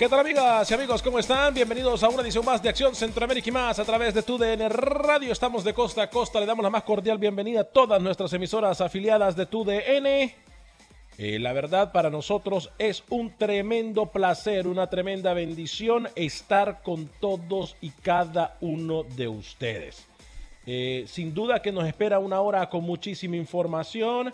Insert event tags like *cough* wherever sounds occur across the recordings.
¿Qué tal amigas y amigos? ¿Cómo están? Bienvenidos a una edición más de Acción Centroamérica y más a través de TUDN Radio. Estamos de costa a costa. Le damos la más cordial bienvenida a todas nuestras emisoras afiliadas de TUDN. Eh, la verdad para nosotros es un tremendo placer, una tremenda bendición estar con todos y cada uno de ustedes. Eh, sin duda que nos espera una hora con muchísima información.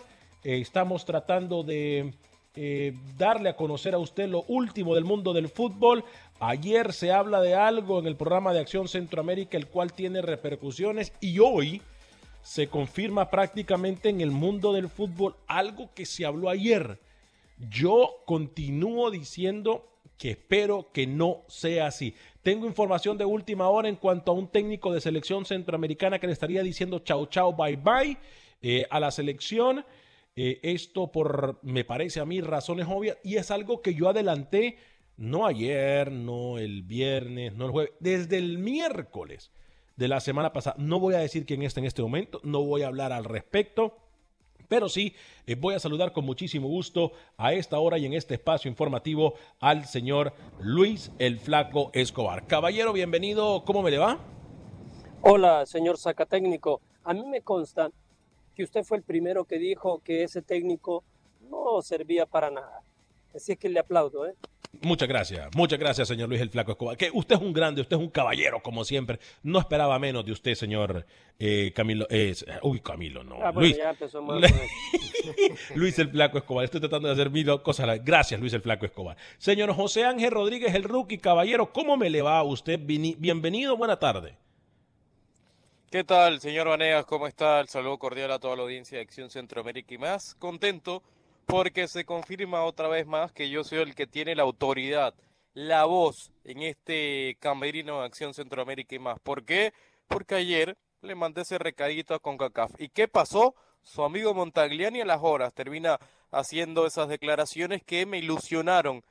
Eh, estamos tratando de eh, darle a conocer a usted lo último del mundo del fútbol. Ayer se habla de algo en el programa de Acción Centroamérica, el cual tiene repercusiones y hoy se confirma prácticamente en el mundo del fútbol algo que se habló ayer. Yo continúo diciendo que espero que no sea así. Tengo información de última hora en cuanto a un técnico de selección centroamericana que le estaría diciendo chao, chao, bye, bye eh, a la selección. Eh, esto por, me parece a mí, razones obvias y es algo que yo adelanté no ayer, no el viernes, no el jueves, desde el miércoles de la semana pasada. No voy a decir quién está en este momento, no voy a hablar al respecto. Pero sí, eh, voy a saludar con muchísimo gusto a esta hora y en este espacio informativo al señor Luis el Flaco Escobar. Caballero, bienvenido, ¿cómo me le va? Hola, señor Sacatécnico. A mí me consta que usted fue el primero que dijo que ese técnico no servía para nada. Así es que le aplaudo, ¿eh? Muchas gracias, muchas gracias, señor Luis el Flaco Escobar. Que usted es un grande, usted es un caballero, como siempre. No esperaba menos de usted, señor eh, Camilo. Eh, uy, Camilo, no. Ah, bueno, Luis. ya empezó mal. *laughs* Luis el Flaco Escobar. Estoy tratando de hacer mil cosas. Gracias, Luis el Flaco Escobar. Señor José Ángel Rodríguez, el rookie caballero, ¿cómo me le va a usted? Bienvenido, buena tarde. ¿Qué tal, señor Vanegas? ¿Cómo está? El saludo cordial a toda la audiencia de Acción Centroamérica y más. Contento porque se confirma otra vez más que yo soy el que tiene la autoridad, la voz en este camerino de Acción Centroamérica y más. ¿Por qué? Porque ayer le mandé ese recadito a CONCACAF. ¿Y qué pasó? Su amigo Montagliani a las horas termina haciendo esas declaraciones que me ilusionaron.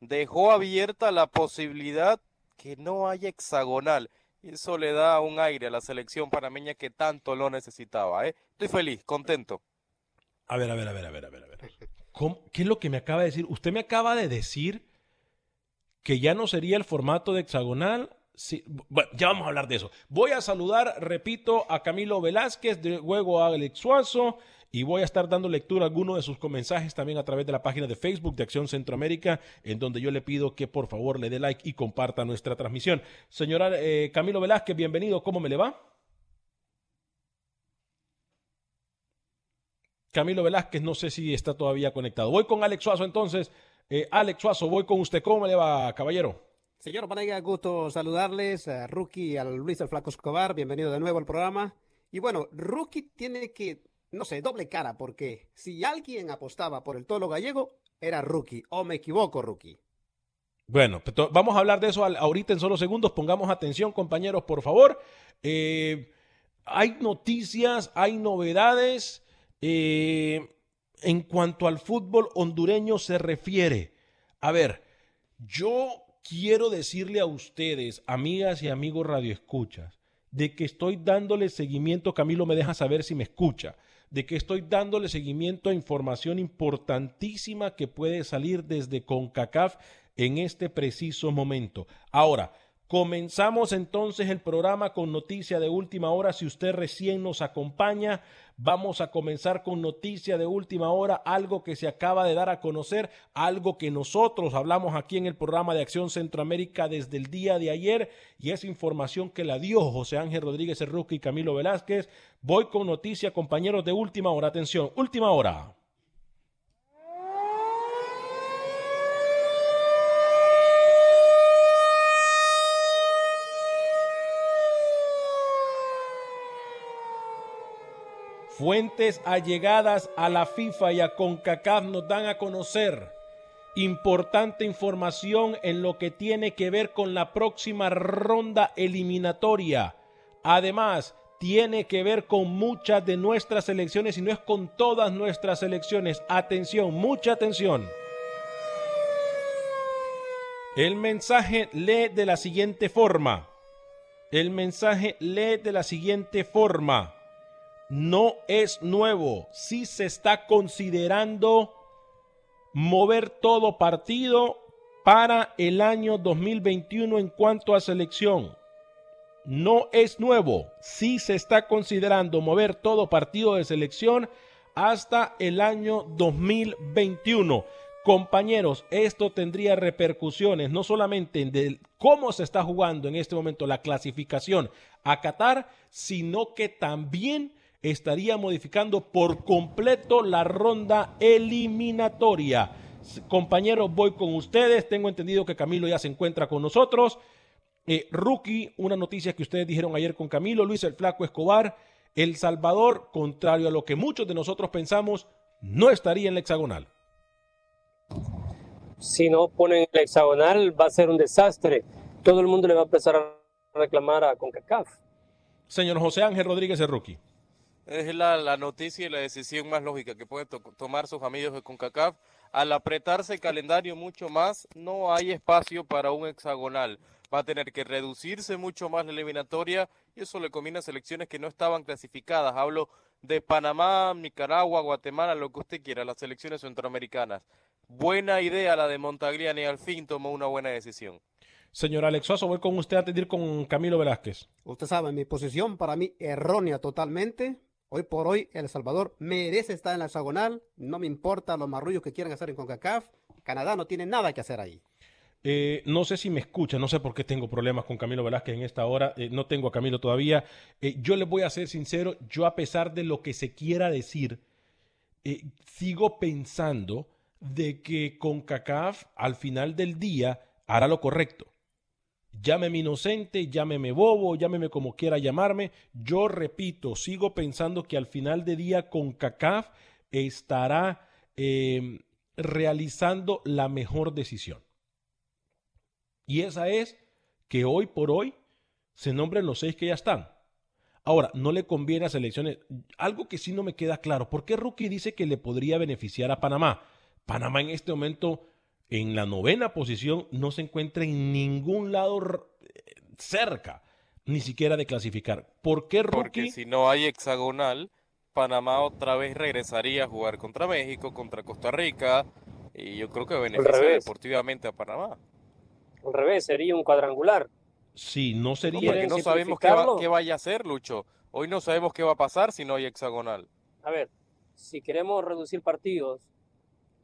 Dejó abierta la posibilidad que no haya hexagonal. Eso le da un aire a la selección panameña que tanto lo necesitaba. ¿eh? Estoy feliz, contento. A ver, a ver, a ver, a ver, a ver. A ver. ¿Cómo- ¿Qué es lo que me acaba de decir? Usted me acaba de decir que ya no sería el formato de hexagonal. Sí, bueno, ya vamos a hablar de eso. Voy a saludar, repito, a Camilo Velázquez, de luego a Alex Suazo, y voy a estar dando lectura a algunos de sus mensajes también a través de la página de Facebook de Acción Centroamérica, en donde yo le pido que por favor le dé like y comparta nuestra transmisión. Señora eh, Camilo Velázquez, bienvenido, ¿cómo me le va? Camilo Velázquez, no sé si está todavía conectado. Voy con Alex Suazo entonces. Eh, Alex Suazo, voy con usted. ¿Cómo me le va, caballero? Señor Panega, gusto saludarles. A Rookie, al Luis el Flaco Escobar, bienvenido de nuevo al programa. Y bueno, Rookie tiene que, no sé, doble cara, porque si alguien apostaba por el tolo gallego, era Rookie. ¿O me equivoco, Rookie? Bueno, pues, vamos a hablar de eso ahorita en solo segundos. Pongamos atención, compañeros, por favor. Eh, hay noticias, hay novedades. eh, en cuanto al fútbol hondureño se refiere. A ver, yo quiero decirle a ustedes, amigas y amigos radioescuchas, de que estoy dándole seguimiento, Camilo me deja saber si me escucha, de que estoy dándole seguimiento a información importantísima que puede salir desde CONCACAF en este preciso momento. Ahora, Comenzamos entonces el programa con noticia de última hora. Si usted recién nos acompaña, vamos a comenzar con noticia de última hora, algo que se acaba de dar a conocer, algo que nosotros hablamos aquí en el programa de Acción Centroamérica desde el día de ayer y es información que la dio José Ángel Rodríguez Cerruque y Camilo Velázquez. Voy con noticia, compañeros de última hora. Atención, última hora. Fuentes allegadas a la FIFA y a CONCACAF nos dan a conocer importante información en lo que tiene que ver con la próxima ronda eliminatoria. Además, tiene que ver con muchas de nuestras elecciones y no es con todas nuestras elecciones. Atención, mucha atención. El mensaje lee de la siguiente forma. El mensaje lee de la siguiente forma no es nuevo. Sí se está considerando mover todo partido para el año 2021 en cuanto a selección. No es nuevo. Sí se está considerando mover todo partido de selección hasta el año 2021. Compañeros, esto tendría repercusiones no solamente en cómo se está jugando en este momento la clasificación a Qatar, sino que también estaría modificando por completo la ronda eliminatoria. Compañeros, voy con ustedes. Tengo entendido que Camilo ya se encuentra con nosotros. Eh, rookie, una noticia que ustedes dijeron ayer con Camilo, Luis el Flaco Escobar, El Salvador, contrario a lo que muchos de nosotros pensamos, no estaría en la hexagonal. Si no ponen el hexagonal, va a ser un desastre. Todo el mundo le va a empezar a reclamar a CONCACAF. Señor José Ángel Rodríguez, el rookie. Es la, noticia y la decisión más lógica que pueden tomar sus amigos de CONCACAF. Al apretarse el calendario mucho más, no hay espacio para un hexagonal. Va a tener que reducirse mucho más la eliminatoria y eso le combina a selecciones que no estaban clasificadas. Hablo de Panamá, Nicaragua, Guatemala, lo que usted quiera, las selecciones centroamericanas. Buena idea la de Montagliani, al fin tomó una buena decisión. Señor Alexoso, voy con usted a tener con Camilo Velázquez. Usted sabe, mi posición para mí errónea totalmente. Hoy por hoy, El Salvador merece estar en la hexagonal. No me importa los marrullos que quieran hacer en CONCACAF. Canadá no tiene nada que hacer ahí. Eh, no sé si me escucha, no sé por qué tengo problemas con Camilo Velázquez en esta hora, eh, no tengo a Camilo todavía. Eh, yo le voy a ser sincero, yo a pesar de lo que se quiera decir, sigo pensando de que CONCACAF al final del día hará lo correcto. Llámeme inocente, llámeme bobo, llámeme como quiera llamarme. Yo repito, sigo pensando que al final de día con CACAF estará em, realizando la mejor decisión. Y esa es que hoy por hoy se nombren los seis que ya están. Ahora, no le conviene a selecciones. Algo que sí no me queda claro, ¿por qué Rookie dice que le podría beneficiar a Panamá? Panamá en este momento en la novena posición no se encuentra en ningún lado cerca, ni siquiera de clasificar. ¿Por qué Rookie? Porque si no hay hexagonal, Panamá otra vez regresaría a jugar contra México, contra Costa Rica, y yo creo que beneficia deportivamente a Panamá. Al revés, sería un cuadrangular. Sí, no sería. Porque no sabemos qué, qué vaya a hacer, Lucho. Hoy no sabemos qué va a pasar si no hay hexagonal. A ver, si queremos reducir partidos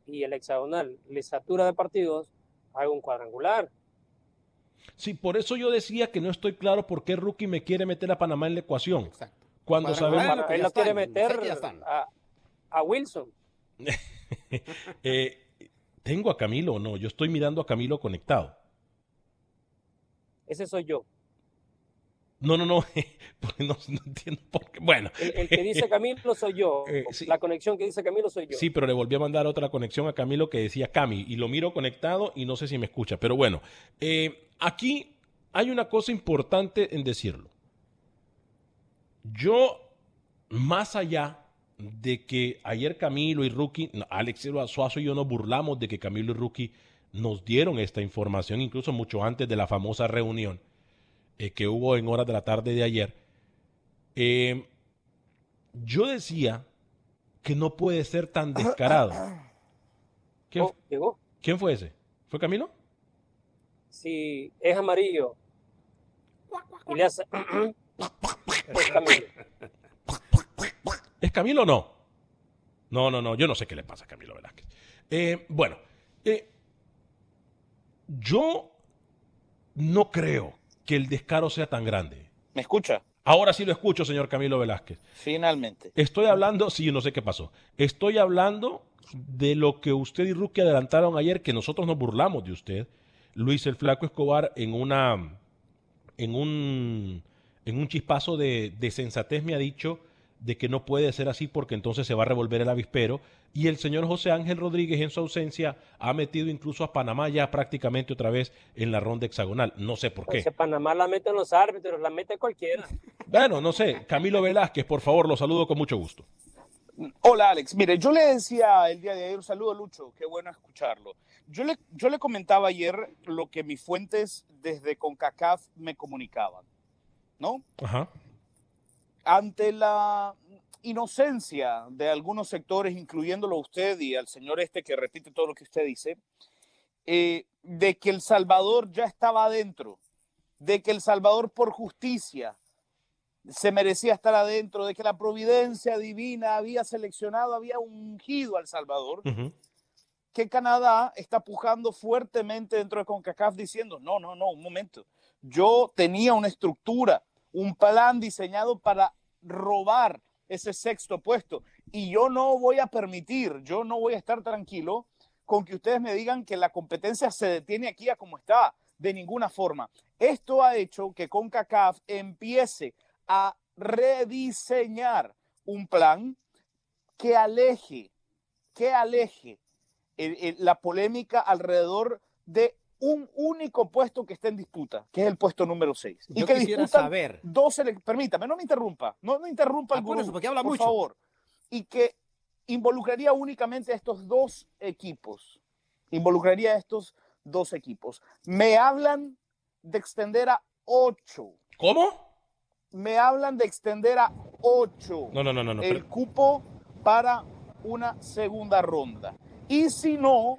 y el hexagonal le satura de partidos, haga un cuadrangular. Sí, por eso yo decía que no estoy claro por qué Rookie me quiere meter a Panamá en la ecuación. Cuando sabemos. Él lo quiere meter a, Wilson. *laughs* Eh, ¿Tengo a Camilo o no? Yo estoy mirando a Camilo conectado. Ese soy yo. No, no, *laughs* no, no, entiendo por qué. Bueno. El, que dice Camilo soy yo. *laughs* Eh, la conexión que dice Camilo soy yo. Sí, pero le volví a mandar otra conexión a Camilo que decía Cami y lo miro conectado y no sé si me escucha. Pero bueno, eh, aquí hay una cosa importante en decirlo. Yo, más allá de que ayer Camilo y Rookie, Alex Suazo y yo nos burlamos de que Camilo y Rookie nos dieron esta información, incluso mucho antes de la famosa reunión eh, que hubo en horas de la tarde de ayer, eh, yo decía que no puede ser tan descarado. ¿Quién, ¿Quién fue ese? ¿Fue Camilo? Si es amarillo y le hace... *clears throat* es Camilo. ¿Es Camilo o no? No, no, no, yo no sé qué le pasa a Camilo Velázquez. Eh, bueno, eh, yo no creo que el descaro sea tan grande. ¿Me escucha? Ahora sí lo escucho, señor Camilo Velázquez. Finalmente. Estoy hablando, sí, no sé qué pasó. Estoy hablando de lo que usted y Ruki adelantaron ayer, que nosotros nos burlamos de usted. Luis el Flaco Escobar en una en un en un chispazo de, de sensatez me ha dicho de que no puede ser así porque entonces se va a revolver el avispero. Y el señor José Ángel Rodríguez, en su ausencia, ha metido incluso a Panamá ya prácticamente otra vez en la ronda hexagonal. No sé por qué. Ese Panamá la meten los árbitros, la mete cualquiera. Bueno, no sé. Camilo Velázquez, por favor, lo saludo con mucho gusto. Hola Alex, mire, yo le decía el día de ayer, saludo Lucho, qué bueno escucharlo. Yo le, yo le comentaba ayer lo que mis fuentes desde CONCACAF me comunicaban, ¿no? Ajá. Ante la inocencia de algunos sectores, incluyéndolo a usted y al señor este que repite todo lo que usted dice, eh, de que El Salvador ya estaba adentro, de que El Salvador por justicia se merecía estar adentro, de que la providencia divina había seleccionado, había ungido al Salvador, Ujú. que Canadá está pujando fuertemente dentro de CONCACAF diciendo, no, no, no, un momento, yo tenía una estructura, un plan diseñado para robar ese sexto puesto y yo no voy a permitir, yo no voy a estar tranquilo con que ustedes me digan que la competencia se detiene aquí a como está, de ninguna forma. Esto ha hecho que CONCACAF empiece a rediseñar un plan que aleje, que aleje la polémica alrededor de un único puesto que está en disputa, que es el puesto número 6. Yo quisiera saber. Dos permítame, no me interrumpa, no me interrumpa Ah, el por gurú, porque habla por mucho. favor. Y que involucraría únicamente a estos dos equipos. Involucraría a estos dos equipos. Me hablan de extender a ocho. ¿Cómo? Me hablan de extender a ocho No, no, no, no. no, el pero- cupo para una segunda ronda. Y si no,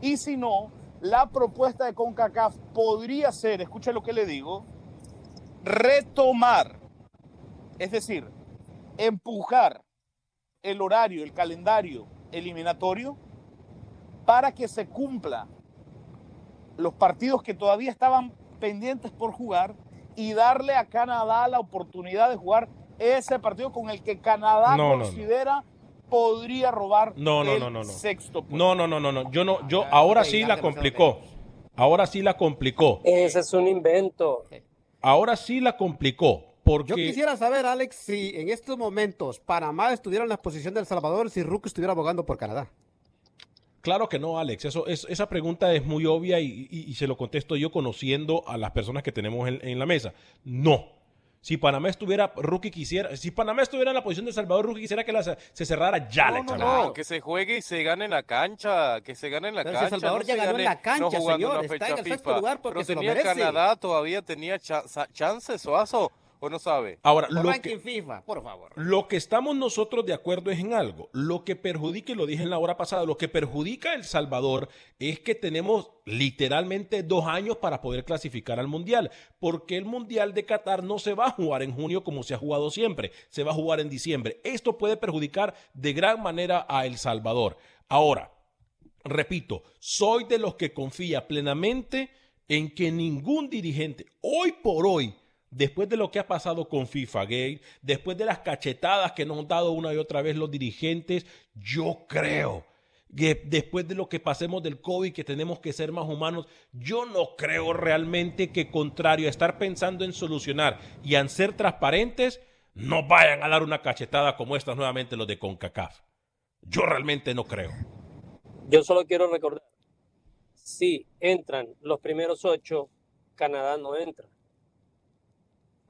y si no, la propuesta de CONCACAF podría ser, escucha lo que le digo, retomar, es decir, empujar el horario, el calendario eliminatorio para que se cumpla los partidos que todavía estaban pendientes por jugar y darle a Canadá la oportunidad de jugar ese partido con el que Canadá No, no, no. Podría robar No, no, el no, no, no. sexto puesto. No, no, no, no, no. Yo no, yo Ah, ahora sí la complicó. Ahora sí la complicó. Ese es un invento. Ahora sí la complicó. Porque Yo quisiera saber, Alex, si en estos momentos Panamá estuviera en la posición de El Salvador, si Ruki estuviera abogando por Canadá. Claro que no, Alex. Eso, es, esa pregunta es muy obvia y, y- y se lo contesto yo conociendo a las personas que tenemos en, en la mesa. No. Si Panamá estuviera, Rookie quisiera, si Panamá estuviera en la posición de Salvador, Rookie quisiera que la, se cerrara ya la No, no. No, que se juegue y se gane en la cancha, que se gane en la Pero cancha. Salvador no ya ganó en la cancha, no señor, está en el sexto lugar porque Pero se lo tenía merece. Canadá, todavía tenía sa- chances, Suazo, o no sabe. Ahora, lo que, FIFA, por favor. Lo que estamos nosotros de acuerdo es en algo. Lo que perjudica, y lo dije en la hora pasada, lo que perjudica a El Salvador es que tenemos literalmente dos años para poder clasificar al Mundial. Porque el Mundial de Qatar no se va a jugar en junio como se ha jugado siempre, se va a jugar en diciembre. Esto puede perjudicar de gran manera a El Salvador. Ahora, repito, soy de los que confía plenamente en que ningún dirigente, hoy por hoy, después de lo que ha pasado con FIFA Gate, después de las cachetadas que nos han dado una y otra vez los dirigentes, yo creo que después de lo que pasemos del COVID, que tenemos que ser más humanos, yo no creo realmente que contrario a estar pensando en solucionar y en ser transparentes, no vayan a dar una cachetada como estas nuevamente los de CONCACAF. Yo realmente no creo. Yo solo quiero recordar, si entran los primeros ocho, Canadá no entra.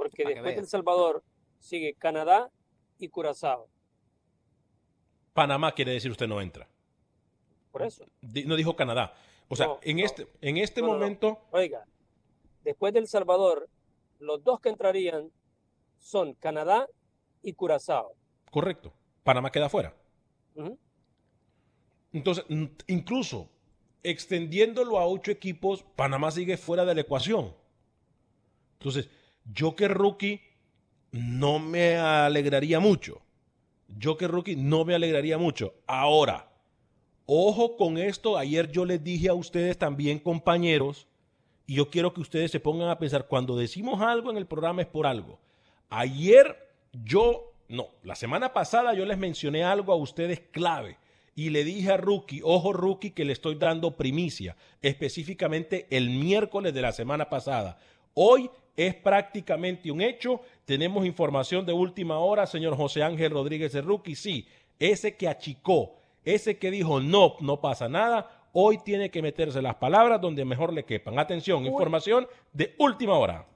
Porque después de El Salvador sigue Canadá y Curazao. Panamá quiere decir usted no entra. Por eso. No dijo Canadá. O sea, No, en, no. este, en este No, no, no. momento, Oiga, después de El Salvador, los dos que entrarían son Canadá y Curazao. correcto, Panamá queda fuera. Entonces, incluso extendiéndolo a ocho equipos, Panamá sigue fuera de la ecuación. Entonces, Yo que rookie no me alegraría mucho. Yo que rookie no me alegraría mucho. Ahora, ojo con esto. Ayer yo les dije a ustedes también, compañeros, y yo quiero que ustedes se pongan a pensar, cuando decimos algo en el programa es por algo. Ayer yo, no, la semana pasada yo les mencioné algo a ustedes clave y le dije a Rookie, ojo Rookie, que le estoy dando primicia, específicamente el miércoles de la semana pasada. Hoy es prácticamente un hecho. Tenemos información de última hora, señor José Ángel Rodríguez de Rookie. Sí, ese que achicó, ese que dijo no, no pasa nada, hoy tiene que meterse las palabras donde mejor le quepan. Atención, información de última hora.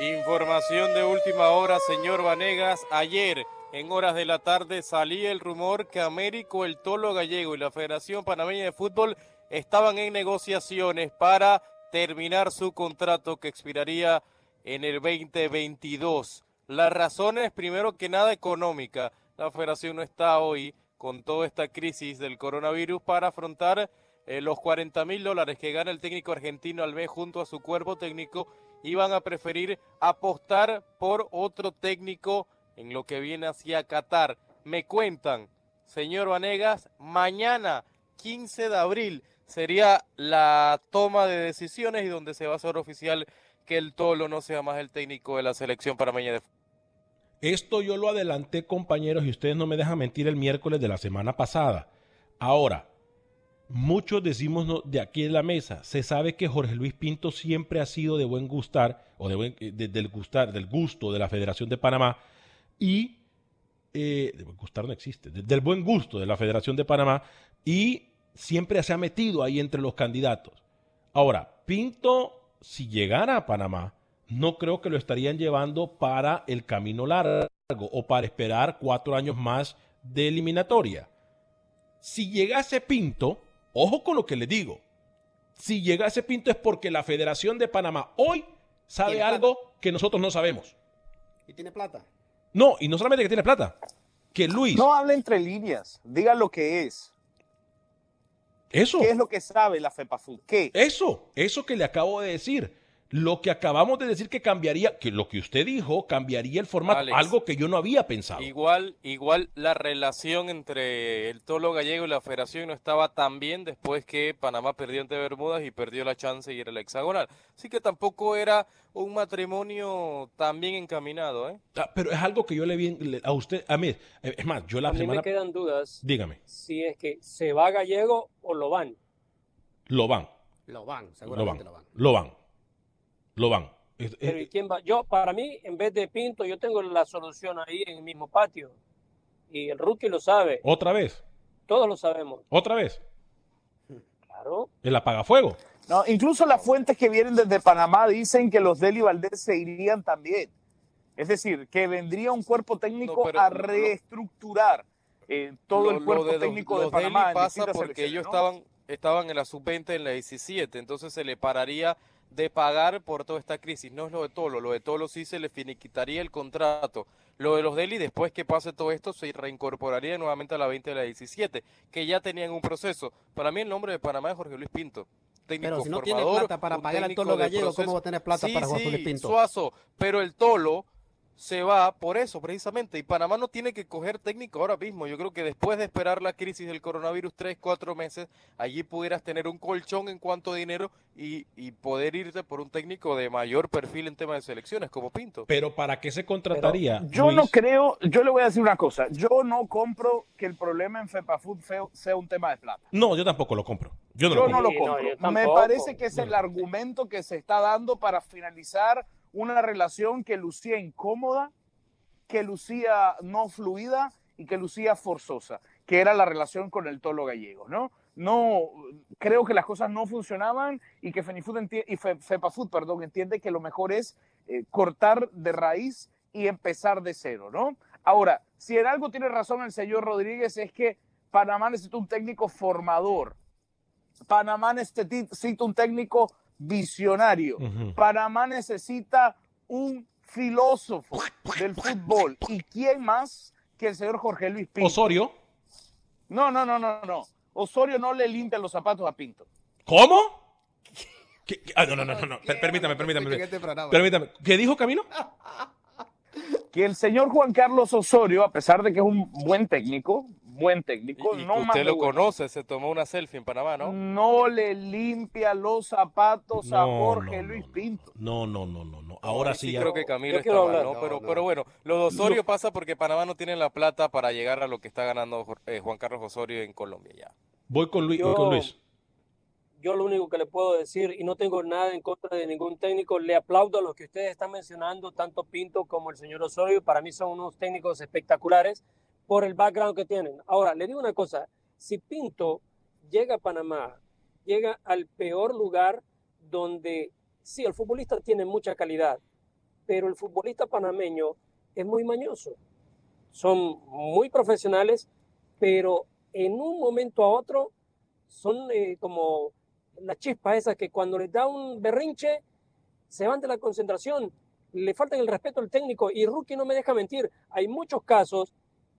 Información de última hora, señor Vanegas. Ayer, en horas de la tarde, salía el rumor que Américo, el Tolo Gallego y la Federación Panameña de Fútbol estaban en negociaciones para terminar su contrato que expiraría en el 2022. Las razones, primero que nada, económica. La federación no está hoy con toda esta crisis del coronavirus para afrontar eh, los 40 mil dólares que gana el técnico argentino al mes junto a su cuerpo técnico iban a preferir apostar por otro técnico en lo que viene hacia Qatar. Me cuentan, señor Vanegas, mañana 15 de abril sería la toma de decisiones y donde se va a hacer oficial que el Tolo no sea más el técnico de la selección parameña de Esto yo lo adelanté, compañeros, y ustedes no me dejan mentir el miércoles de la semana pasada. Ahora, muchos decimos de aquí en la mesa, se sabe que Jorge Luis Pinto siempre ha sido de buen gustar, o de buen, eh, del gustar, del gusto de la Federación de Panamá, y eh, de buen gustar no existe, del buen gusto de la Federación de Panamá, y siempre se ha metido ahí entre los candidatos. Ahora, Pinto, si llegara a Panamá, no creo que lo estarían llevando para el camino largo o para esperar cuatro años más de eliminatoria. Si llegase Pinto, Ojo con lo que le digo. Si llega ese Pinto es porque la Federación de Panamá hoy sabe algo que nosotros no sabemos. ¿Y tiene plata? No, y no solamente que tiene plata, que Luis... No hable entre líneas, diga lo que es. Eso. ¿Qué es lo que sabe la FEPAFUT? ¿Qué? Eso, eso que le acabo de decir. Lo que acabamos de decir que cambiaría, que lo que usted dijo, cambiaría el formato, algo que yo no había pensado. Igual, igual la relación entre el Tolo Gallego y la Federación no estaba tan bien después que Panamá perdió ante Bermudas y perdió la chance y era el hexagonal. Así que tampoco era un matrimonio tan bien encaminado, ¿eh? Ah, pero es algo que yo le vi a usted, a mí, es más, yo la a mí me quedan dudas. Dígame. Si es que se va Gallego o lo van. Lo van. Lo van, seguramente lo van. Lo van lo van. Pero ¿y quién va? Yo, para mí, en vez de Pinto, yo tengo la solución ahí en el mismo patio. Y el rookie lo sabe. ¿Otra vez? Todos lo sabemos. ¿Otra vez? Claro. ¿El apagafuego? No, incluso las fuentes que vienen desde Panamá dicen que los Deli Valdés se irían también. Es decir, que vendría un cuerpo técnico a reestructurar eh, todo el cuerpo técnico de, Panamá. pasa porque ellos estaban, estaban en la sub-20 en la 17, entonces se le pararía de pagar por toda esta crisis. No es lo de Tolo, lo de Tolo sí se le finiquitaría el contrato. Lo de los Deli, después que pase todo esto, se reincorporaría nuevamente a la 20 de la 17, que ya tenían un proceso. Para mí el nombre de Panamá es Jorge Luis Pinto. Técnico pero si no tiene plata para pagar al Tolo Gallego, ¿cómo va a tener plata para Jorge Luis Pinto? Suazo, pero el Tolo se va por eso precisamente. Y Panamá no tiene que coger técnico ahora mismo. Yo creo que después de esperar la crisis del coronavirus tres, cuatro meses, allí pudieras tener un colchón en cuanto a dinero y, y poder irte por un técnico de mayor perfil en tema de selecciones, como Pinto. Pero ¿para qué se contrataría? yo no creo, yo le voy a decir una cosa, yo no compro que el problema en FEPAFUT sea un tema de plata. No, yo tampoco lo compro. Yo no, lo, compro. no lo compro. Me parece que es el argumento que se está dando para finalizar una relación que lucía incómoda, que lucía no fluida y que lucía forzosa, que era la relación con el tolo gallego, ¿no? No, creo que las cosas no funcionaban y que Fenifood y FEPAFUT, perdón, entiende que lo mejor es eh, cortar de raíz y empezar de cero, ¿no? Ahora, si en algo tiene razón el señor Rodríguez es que Panamá necesita un técnico formador. Panamá necesita un técnico visionario. Panamá necesita un filósofo del fútbol. ¿Y quién más que el señor Jorge Luis Pinto? Osorio. No, no, no, no, no. Osorio no le limpia los zapatos a Pinto. ¿Cómo? ¿Qué- qué? Ah, no, no, no, no, no. Per- Permítame, permítame. Programa. Permítame. ¿Qué dijo Camilo? Que el señor Juan Carlos Osorio, a pesar de que es un buen técnico, buen técnico, Y, y no usted lo bueno, conoce, se tomó una selfie en Panamá, ¿no? no le limpia los zapatos a No, Jorge no, Luis. Pinto. No, no, no, no, no. Ahora Ahí sí ya. creo que Camilo está mal. ¿no? Pero, No, pero no. bueno, lo de Osorio pasa porque Panamá no tiene la plata para llegar a lo que está ganando eh, Juan Carlos Osorio en Colombia ya. Voy con Luis. Yo- voy con Luis. Yo lo único que le puedo decir, y no tengo nada en contra de ningún técnico, le aplaudo a los que ustedes están mencionando, tanto Pinto como el señor Osorio. Para mí son unos técnicos espectaculares por el background que tienen. Ahora, le digo una cosa, si Pinto llega a Panamá, llega al peor lugar donde, sí, el futbolista tiene mucha calidad, pero el futbolista panameño es muy mañoso. Son muy profesionales, pero en un momento a otro son eh, como las chispas esas que cuando les da un berrinche se van de la concentración, le faltan el respeto al técnico y Rookie no me deja mentir. Hay muchos casos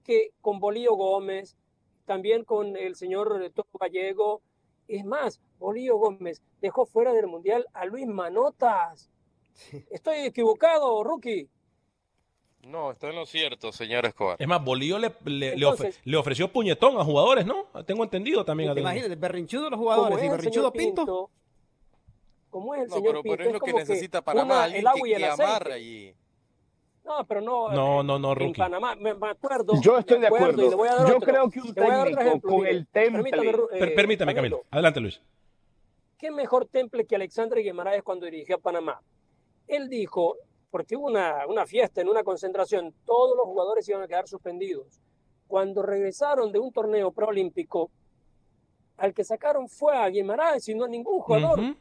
que con Bolío Gómez, también con el señor Toto Gallego, es más, Bolío Gómez dejó fuera del Mundial a Luis Manotas. Estoy equivocado, Rookie. No, está en lo cierto, señor Escobar. Es más, Bolío le, le, le Entonces- ofre- le ofreció puñetón a jugadores, ¿no? Tengo entendido también. Adrián. Imagínate, berrinchudo los jugadores es y el berrinchudo Pinto. como es el No, señor pero, Pinto, pero es lo que necesita Panamá, alguien el agua y que, el que amarre allí. No, pero no. No, eh, no, no, En Rookie. Panamá, me, me acuerdo. Yo estoy me de acuerdo. y le voy a dar Yo otro. creo que un técnico ejemplo, con mire. el temple- Permítame, Ru- Per- eh, permítame, Camilo. Adelante, Luis. ¿Qué mejor temple que Alexandre Guimaraes cuando dirigió a Panamá? Él dijo, porque hubo una, una fiesta en una concentración, todos los jugadores iban a quedar suspendidos. Cuando regresaron de un torneo preolímpico, al que sacaron fue a Guimaraes y no a ningún jugador. Ujú.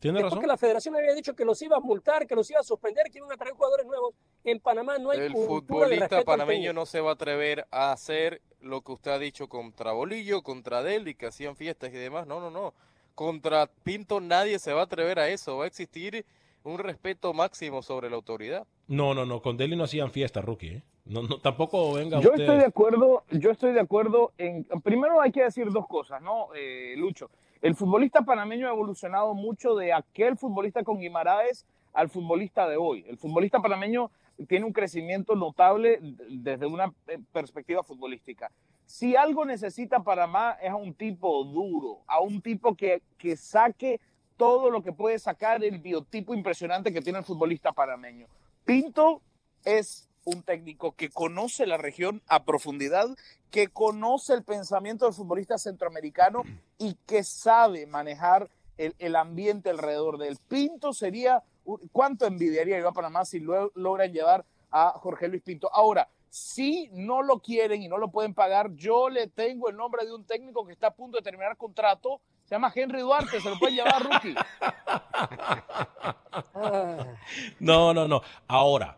Tiene Después razón. que la federación había dicho que los iba a multar, que los iba a suspender, que iban a traer jugadores nuevos, en Panamá no hay El futbolista panameño no se va a atrever a hacer lo que usted ha dicho contra Bolillo, contra Deli, que hacían fiestas y demás. No, no, no. Contra Pinto nadie se va a atrever a eso. Va a existir un respeto máximo sobre la autoridad. No, no, no. Con Deli no hacían fiesta, Rookie. ¿eh? No, no, tampoco venga Yo usted. estoy de acuerdo, yo estoy de acuerdo en, primero hay que decir dos cosas, ¿no, eh, Lucho? El futbolista panameño ha evolucionado mucho de aquel futbolista con Guimaraes al futbolista de hoy. El futbolista panameño tiene un crecimiento notable desde una eh, perspectiva futbolística. Si algo necesita Panamá es a un tipo duro, a un tipo que, que saque todo lo que puede sacar el biotipo impresionante que tiene el futbolista panameño. Pinto es un técnico que conoce la región a profundidad, que conoce el pensamiento del futbolista centroamericano y que sabe manejar el, el ambiente alrededor del Pinto sería, ¿cuánto envidiaría yo a Panamá si lo- logran llevar a Jorge Luis Pinto? Ahora, si no lo quieren y no lo pueden pagar, yo le tengo el nombre de un técnico que está a punto de terminar contrato, se llama Henry Duarte, se lo pueden llevar, Rookie. Ah, *laughs* No, no, no. Ahora,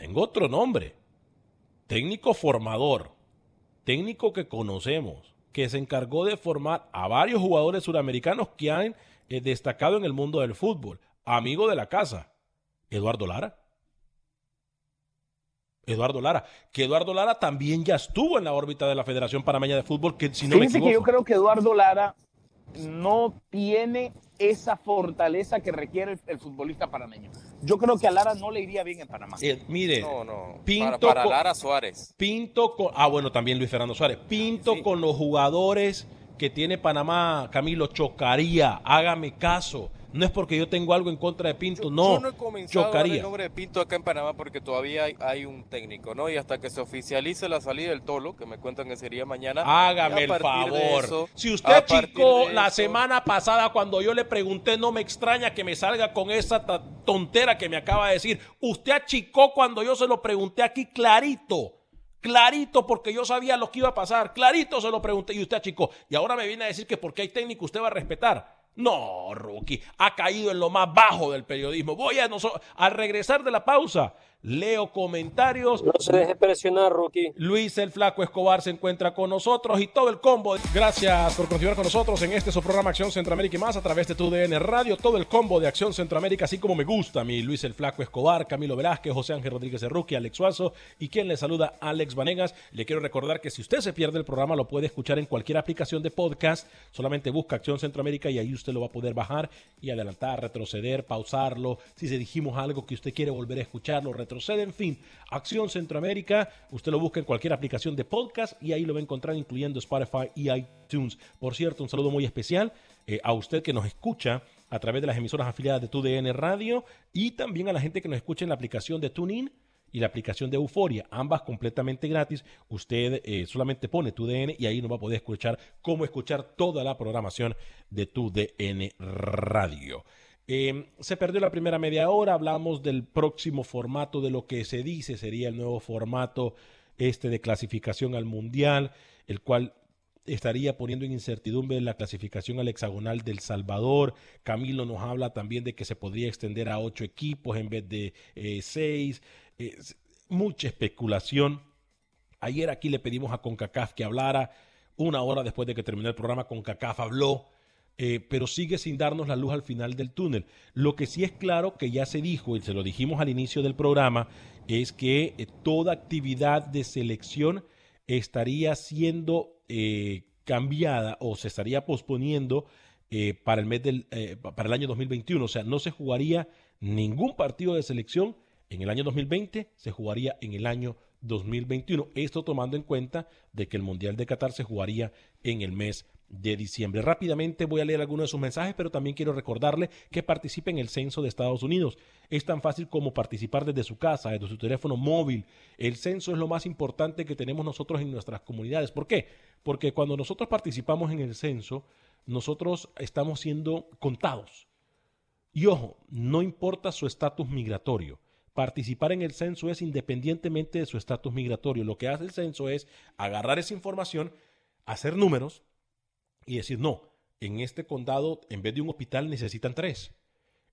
tengo otro nombre. Técnico formador. Técnico que conocemos. Que se encargó de formar a varios jugadores suramericanos que han eh, destacado en el mundo del fútbol. Amigo de la casa. Eduardo Lara. Eduardo Lara. Que Eduardo Lara también ya estuvo en la órbita de la Federación Panameña de Fútbol, que si no me Fíjense que yo equivoco. creo que Eduardo Lara no tiene esa fortaleza que requiere el, el futbolista panameño. Yo creo que a Lara no le iría bien en Panamá. Eh, mire, No, no. Pinto para para con- Lara Suárez. Pinto con. Ah, bueno, también Luis Fernando Suárez. Pinto Sí. con los jugadores que tiene Panamá, Camilo, chocaría. Hágame caso. No es porque yo tengo algo en contra de Pinto, Yo- no. Yo no he comenzado a dar el chocaría. nombre de Pinto acá en Panamá porque todavía hay, hay un técnico, ¿no? Y hasta que se oficialice la salida del Tolo, que me cuentan que sería mañana. Hágame a el favor. eso- si a usted de la eso- semana pasada cuando yo le pregunté, no me extraña que me salga con esa tontera que me acaba de decir. Usted achicó cuando yo se lo pregunté aquí clarito. Clarito, porque yo sabía lo que iba a pasar. Clarito se lo pregunté y usted achicó. Y ahora me viene a decir que porque hay técnico usted va a respetar. No, Rookie, ha caído en lo más bajo del periodismo. Voy a, noso- al regresar de la pausa, leo comentarios. No se deje presionar, Rookie. Luis el Flaco Escobar se encuentra con nosotros y todo el combo. Gracias por continuar con nosotros en este su programa Acción Centroamérica y más a través de tu DN Radio. Todo el combo de Acción Centroamérica, así como me gusta mi Luis el Flaco Escobar, Camilo Velázquez, José Ángel Rodríguez de Rookie, Alex Suazo y quien le saluda, Alex Vanegas. Le quiero recordar que si usted se pierde el programa, lo puede escuchar en cualquier aplicación de podcast. Solamente busca Acción Centroamérica y ahí usted lo va a poder bajar y adelantar, retroceder, pausarlo. Si se dijimos algo que usted quiere volver a escucharlo, retrocede, en fin. Acción Centroamérica, usted lo busca en cualquier aplicación de podcast y ahí lo va a encontrar incluyendo Spotify y iTunes. Por cierto, un saludo muy especial eh, a usted que nos escucha a través de las emisoras afiliadas de TUDN Radio y también a la gente que nos escucha en la aplicación de TuneIn y la aplicación de Euforia, ambas completamente gratis. Usted eh, solamente pone tu DN y ahí nos va a poder escuchar cómo escuchar toda la programación de tu DN Radio. Eh, se perdió la primera media hora, hablamos del próximo formato de lo que se dice sería el nuevo formato este de clasificación al mundial, el cual estaría poniendo en incertidumbre la clasificación al hexagonal del Salvador. Camilo nos habla también de que se podría extender a ocho equipos en vez de eh, seis. mucha especulación. Ayer aquí le pedimos a CONCACAF que hablara. Una hora después de que terminó el programa, CONCACAF habló. Eh, pero sigue sin darnos la luz al final del túnel. Lo que sí es claro que ya se dijo, y se lo dijimos al inicio del programa, es que eh, toda actividad de selección estaría siendo eh, cambiada o se estaría posponiendo para el mes del, para el año 2021. O sea, no se jugaría ningún partido de selección en el año 2020, se jugaría en el año 2021. Esto tomando en cuenta de que el Mundial de Qatar se jugaría en el mes diciembre. Rápidamente voy a leer algunos de sus mensajes, pero también quiero recordarle que participe en el censo de Estados Unidos. Es tan fácil como participar desde su casa, desde su teléfono móvil. El censo es lo más importante que tenemos nosotros en nuestras comunidades. ¿Por qué? Porque cuando nosotros participamos en el censo, nosotros estamos siendo contados. Y ojo, no importa su estatus migratorio. Participar en el censo es independientemente de su estatus migratorio. Lo que hace el censo es agarrar esa información, hacer números, y decir, no, en este condado, en vez de un hospital, necesitan tres.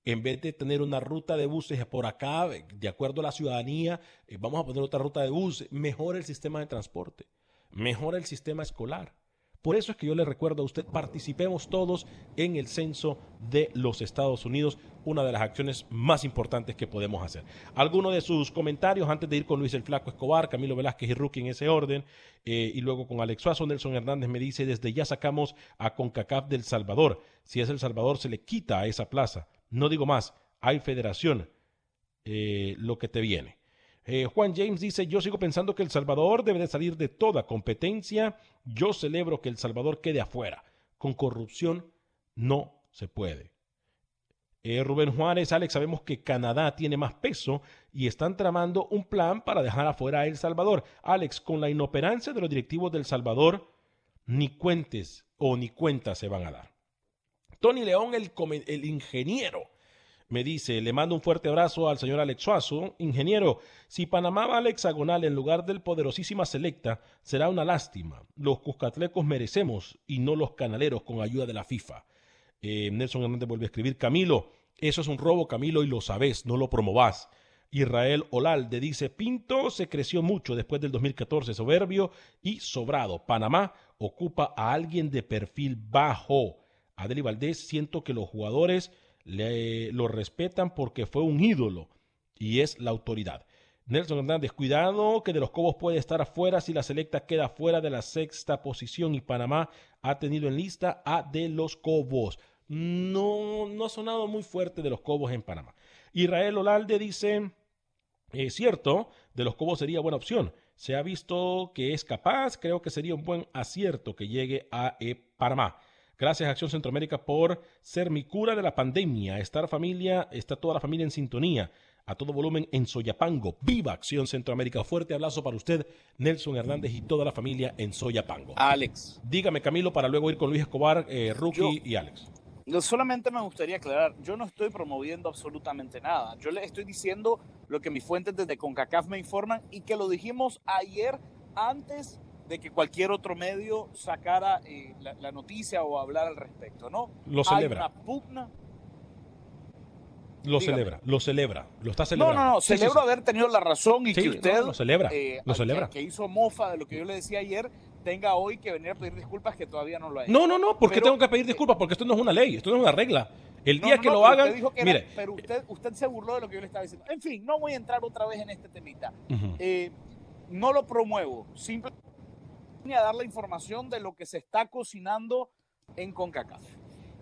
En vez de tener una ruta de buses por acá, de acuerdo a la ciudadanía, eh, vamos a poner otra ruta de buses. Mejora el sistema de transporte, mejora el sistema escolar. Por eso es que yo le recuerdo a usted, participemos todos en el censo de los Estados Unidos, una de las acciones más importantes que podemos hacer. Algunos de sus comentarios antes de ir con Luis el Flaco Escobar, Camilo Velázquez y Rookie en ese orden, eh, y luego con Alex Suazo, Nelson Hernández me dice, desde ya sacamos a CONCACAF del Salvador. Si es El Salvador, se le quita a esa plaza. No digo más, hay federación, eh, lo que te viene. Eh, Juan James dice, yo sigo pensando que El Salvador debe de salir de toda competencia. Yo celebro que El Salvador quede afuera. Con corrupción no se puede. Eh, Rubén Juárez, Alex, sabemos que Canadá tiene más peso y están tramando un plan para dejar afuera a El Salvador. Alex, con la inoperancia de los directivos del Salvador, ni cuentes o ni cuentas se van a dar. Tony León, el, el ingeniero, me dice, le mando un fuerte abrazo al señor Alex Suazo. Ingeniero, si Panamá va al hexagonal en lugar del poderosísima selecta, será una lástima. Los cuscatlecos merecemos y no los canaleros con ayuda de la FIFA. Eh, Nelson Hernández vuelve a escribir, Camilo, eso es un robo, Camilo, y lo sabes, no lo promovás. Israel Olalde dice, Pinto se creció mucho después del 2014, soberbio y sobrado. Panamá ocupa a alguien de perfil bajo. Adeli Valdés, siento que los jugadores lo respetan porque fue un ídolo y es la autoridad. Nelson Hernández, cuidado que de los Cobos puede estar afuera si la selecta queda fuera de la sexta posición y Panamá ha tenido en lista a de los Cobos. No, no ha sonado muy fuerte de los Cobos en Panamá. Israel Olalde dice, es cierto, de los Cobos sería buena opción. Se ha visto que es capaz, creo que sería un buen acierto que llegue a e Panamá. Gracias Acción Centroamérica por ser mi cura de la pandemia. Estar familia, está toda la familia en sintonía. A todo volumen en Soyapango. ¡Viva Acción Centroamérica! Fuerte abrazo para usted, Nelson Hernández y toda la familia en Soyapango. Alex. Dígame, Camilo, para luego ir con Luis Escobar, eh, Rookie y Alex. Solamente me gustaría aclarar, yo no estoy promoviendo absolutamente nada. Yo le estoy diciendo lo que mis fuentes desde CONCACAF me informan y que lo dijimos ayer antes de que cualquier otro medio sacara eh, la, noticia o hablar al respecto, ¿no? Lo celebra. Hay una pugna. Lo Dígame. celebra, lo celebra, lo está No, celebrando. no, no, sí, celebro sí. haber tenido la razón y Sí, que no, usted lo celebra, eh, lo que- celebra. Que, hizo mofa de lo que yo le decía ayer, tenga hoy que venir a pedir disculpas que todavía no lo ha hecho. No, no, no, ¿por qué tengo que pedir disculpas? Porque esto no es una ley, esto no es una regla. El No, día no, que no, lo hagan, usted dijo que era- mire, pero usted, usted se burló de lo que yo le estaba diciendo. En fin, no voy a entrar otra vez en este temita. Eh, no lo promuevo, simplemente a dar la información de lo que se está cocinando en CONCACAF.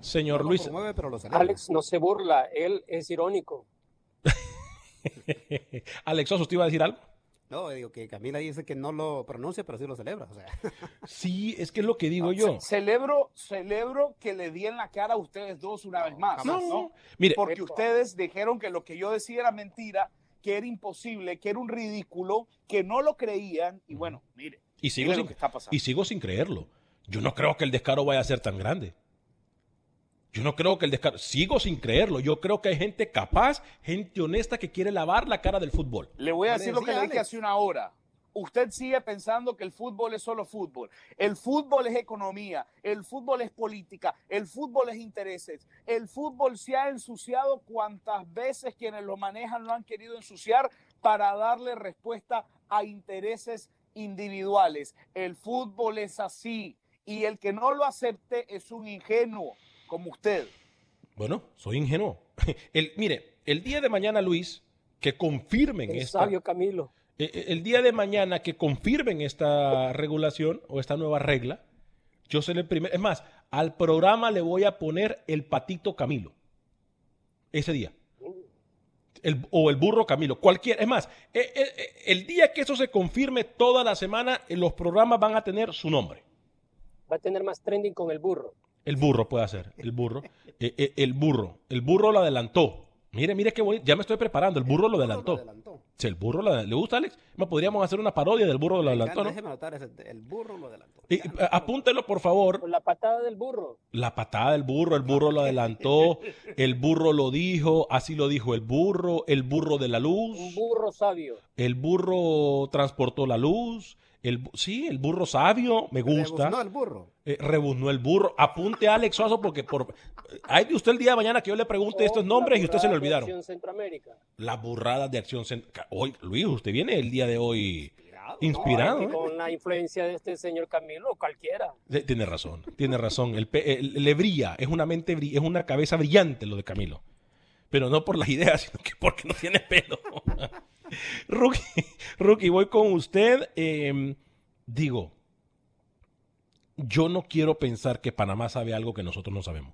señor No lo Luis, promueve, pero lo celebra. Alex no se burla, él es irónico. *laughs* Alex Oso, ¿usted iba a decir algo? No, digo que Camila dice que no lo pronuncia, pero sí lo celebra. O sea, *laughs* Sí, es que es lo que digo yo. Ce- Celebro, celebro que le di en la cara a ustedes dos una vez más. ¿no? no. Mire, Porque ustedes dijeron que lo que yo decía era mentira, que era imposible, que era un ridículo, que no lo creían. Y bueno, mire, y sigo, sin, y sigo creerlo. Yo no creo que el descaro vaya a ser tan grande. Yo no creo que el descaro, sigo sin creerlo. Yo creo que hay gente capaz, gente honesta que quiere lavar la cara del fútbol. Le voy a decir lo que le dije hace una hora. Usted sigue pensando que el fútbol es solo fútbol. El fútbol es economía, el fútbol es política, el fútbol es intereses. El fútbol se ha ensuciado cuantas veces quienes lo manejan lo han querido ensuciar para darle respuesta a intereses individuales. El fútbol es así y el que no lo acepte es un ingenuo como usted. Bueno, soy ingenuo. *laughs* El, mire, el día de mañana, Luis, que confirmen El esta, sabio Camilo. eh, eh, el día de mañana que confirmen esta regulación o esta nueva regla, yo seré el primero. Es más, al programa le voy a poner el patito Camilo. Ese día. El- o el burro Camilo, cualquier. Es más, eh, eh, eh, el día que eso se confirme toda la semana, eh, los programas van a tener su nombre. Va a tener más trending con el burro. El burro puede hacer, el burro. Eh, eh, el burro. El burro lo adelantó. Mire, mire qué bonito. Ya me estoy preparando. El burro lo adelantó. adelantó. Si el burro lo- le gusta, Alex, ¿Me podríamos hacer una parodia del burro lo adelantó, ¿no? Déjeme anotar ese, el burro lo adelantó. Y, eh, apúntelo, por favor. Con la patada del burro. La patada del burro, el burro lo adelantó, *laughs* el burro lo dijo, así lo dijo el burro, el burro de la Un luz, burro sabio. el burro transportó la luz, el, sí, el burro sabio, me gusta. No, el burro. Eh, rebuznó el burro. Apunte a Alex Suazo porque por hay de usted el día de mañana que yo le pregunte estos nombres la y usted se le burrada de olvidaron. Acción Centroamérica. Las burradas de acción. Cent- Hoy, Luis, usted viene el día de hoy inspirado. ¿eh? con la influencia de este señor Camilo, cualquiera. Sí, Tiene razón, tiene razón. El, el- le brilla, es una mente, es una cabeza brillante lo de Camilo. Pero no por las ideas, sino que porque no tiene pelo. Rookie, Rookie, voy con usted. Eh, digo, yo no quiero pensar que Panamá sabe algo que nosotros no sabemos.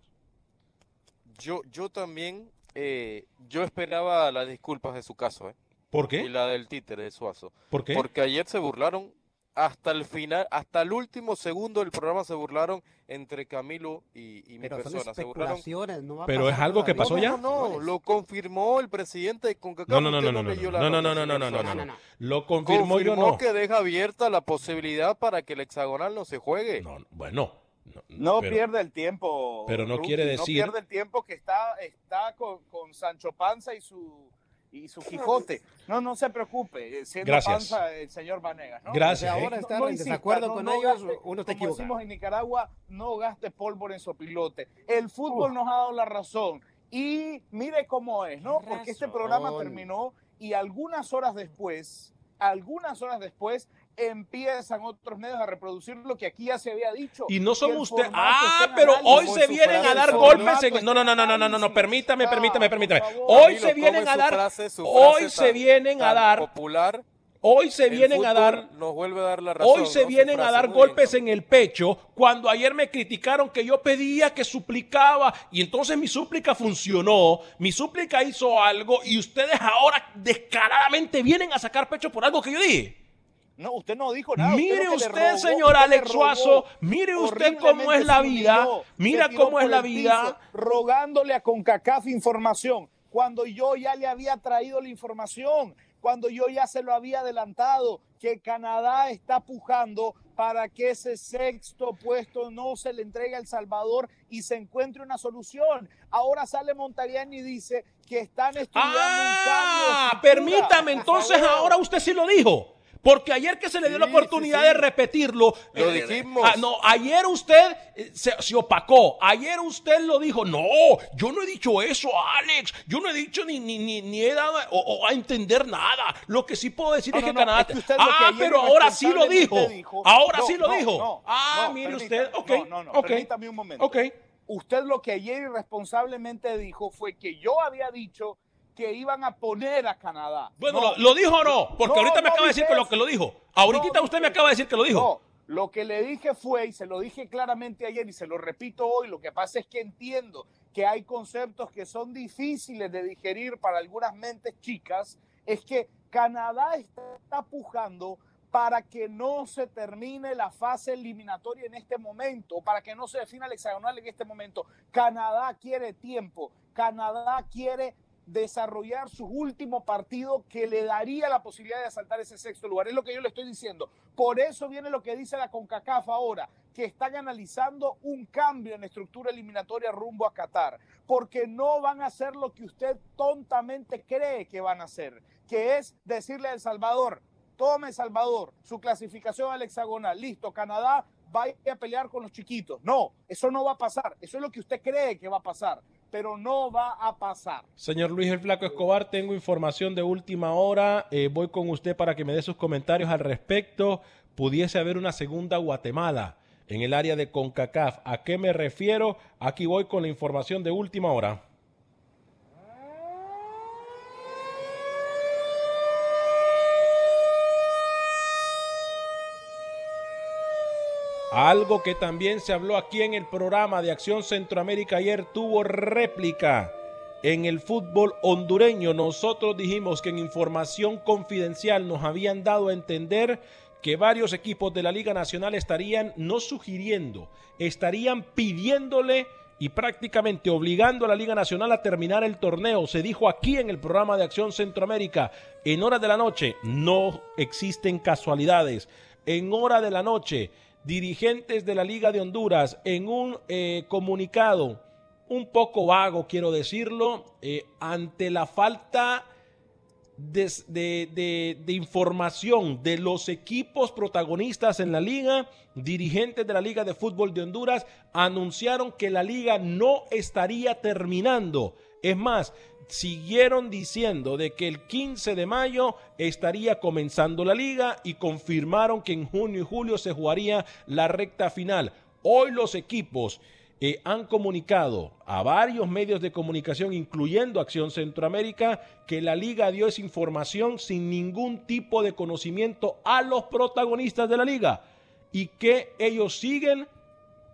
Yo, yo también, eh, yo esperaba las disculpas de su caso, ¿eh? ¿Por Y qué? la del títere de Suazo. ¿Por qué? Porque ayer se burlaron, hasta el final, hasta el último segundo del programa se burlaron entre Camilo y, y mi Pero son persona. Se burlaron. No va a Pero pasar es algo que pasó ya. No, no, lo confirmó el presidente de CONCACAF. No, no, no, no, no, no, no, no, no, no, no, no, no, no. Lo confirmó yo Confirmó no. que deja abierta la posibilidad para que el hexagonal no se juegue. No, bueno. No, No pero- pierde el tiempo. pero no Rookie, quiere decir- No pierde el tiempo que está, está con, con Sancho Panza y su, y su Quijote. No, no se preocupe. eh, Siendo Gracias. Panza el señor Vanegas. ¿no? Gracias. Desde ahora ¿eh? estar en insista, desacuerdo no- con no ellos, gaste- uno está Como equivocado. decimos en Nicaragua, no gaste pólvora en sopilote. El fútbol nos ha dado la razón. Y mire cómo es, ¿no? Porque este programa terminó y algunas horas después, algunas horas después, empiezan otros medios a reproducir lo que aquí ya se había dicho. Y no que son el usted. formato Ah, pero hoy se vienen a dar golpes en. No, no, no, no, no, no, no, no, permítame, permítame, permítame. Hoy se vienen a dar. Hoy se tan- vienen a dar. Popular. Hoy se vienen a dar. Nos vuelve a dar la razón. Hoy se vienen a dar bien, golpes Camilo. en el pecho cuando ayer me criticaron que yo pedía, que suplicaba y entonces mi súplica funcionó, mi súplica hizo algo y ustedes ahora descaradamente vienen a sacar pecho por algo que yo dije. No, usted no dijo nada. Mire usted, robó, señor Alex. Suazo, mire usted cómo es la vida, humilló, mira cómo es la vida. rogándole a CONCACAF información, cuando yo ya le había traído la información, cuando yo ya se lo había adelantado, que Canadá está pujando para que ese sexto puesto no se le entregue a El Salvador y se encuentre una solución. Ahora sale Montagliani y dice que están estudiando un cambio Ah, estructura. permítame, entonces ahora usted sí lo dijo. Porque ayer que se le dio la oportunidad de repetirlo, Lo eh, dijimos. ah, no, ayer usted eh, se, se opacó. Ayer usted lo dijo. No, yo no he dicho eso, Alex. Yo no he dicho ni, ni, ni, ni he dado o, o a entender nada. Lo que sí puedo decir No, es no, que no, Canadá. es que ah, pero ahora sí lo dijo. Ahora sí lo dijo. ah, mire usted. Ok. No, no, no, ok, permítame un momento. Ok. Usted lo que ayer irresponsablemente dijo fue que yo había dicho que iban a poner a Canadá. Bueno, No. lo, lo dijo o no? Porque No, ahorita me acaba de decir que lo que lo dijo. Ahorita usted me acaba de decir que lo dijo. No, lo que le dije fue, y se lo dije claramente ayer y se lo repito hoy, lo que pasa es que entiendo que hay conceptos que son difíciles de digerir para algunas mentes chicas, es que Canadá está pujando para que no se termine la fase eliminatoria en este momento, para que no se defina el hexagonal en este momento. Canadá quiere tiempo, Canadá quiere desarrollar su último partido que le daría la posibilidad de asaltar ese sexto lugar. Es lo que yo le estoy diciendo. Por eso viene lo que dice la CONCACAF ahora, que están analizando un cambio en la estructura eliminatoria rumbo a Qatar, porque no van a hacer lo que usted tontamente cree que van a hacer, que es decirle a El Salvador, tome Salvador, su clasificación al hexagonal, listo, Canadá vaya a pelear con los chiquitos. No, eso no va a pasar, eso es lo que usted cree que va a pasar, pero no va a pasar. Señor Luis el Flaco Escobar, tengo información de última hora. Eh, voy con usted para que me dé sus comentarios al respecto. Pudiese haber una segunda Guatemala en el área de CONCACAF. ¿A qué me refiero? Aquí voy con la información de última hora. Algo que también se habló aquí en el programa de Acción Centroamérica ayer tuvo réplica en el fútbol hondureño. Nosotros dijimos que en información confidencial nos habían dado a entender que varios equipos de la Liga Nacional estarían no sugiriendo, estarían pidiéndole y prácticamente obligando a la Liga Nacional a terminar el torneo. Se dijo aquí en el programa de Acción Centroamérica, en horas de la noche, no existen casualidades. En hora de la noche, dirigentes de la Liga de Honduras, en un eh, comunicado un poco vago, quiero decirlo, eh, ante la falta de, de, información de los equipos protagonistas en la liga, dirigentes de la Liga de Fútbol de Honduras anunciaron que la liga no estaría terminando. Es más, siguieron diciendo de que el 15 de mayo estaría comenzando la liga y confirmaron que en junio y julio se jugaría la recta final. Hoy los equipos eh, han comunicado a varios medios de comunicación, incluyendo Acción Centroamérica, que la liga dio esa información sin ningún tipo de conocimiento a los protagonistas de la liga y que ellos siguen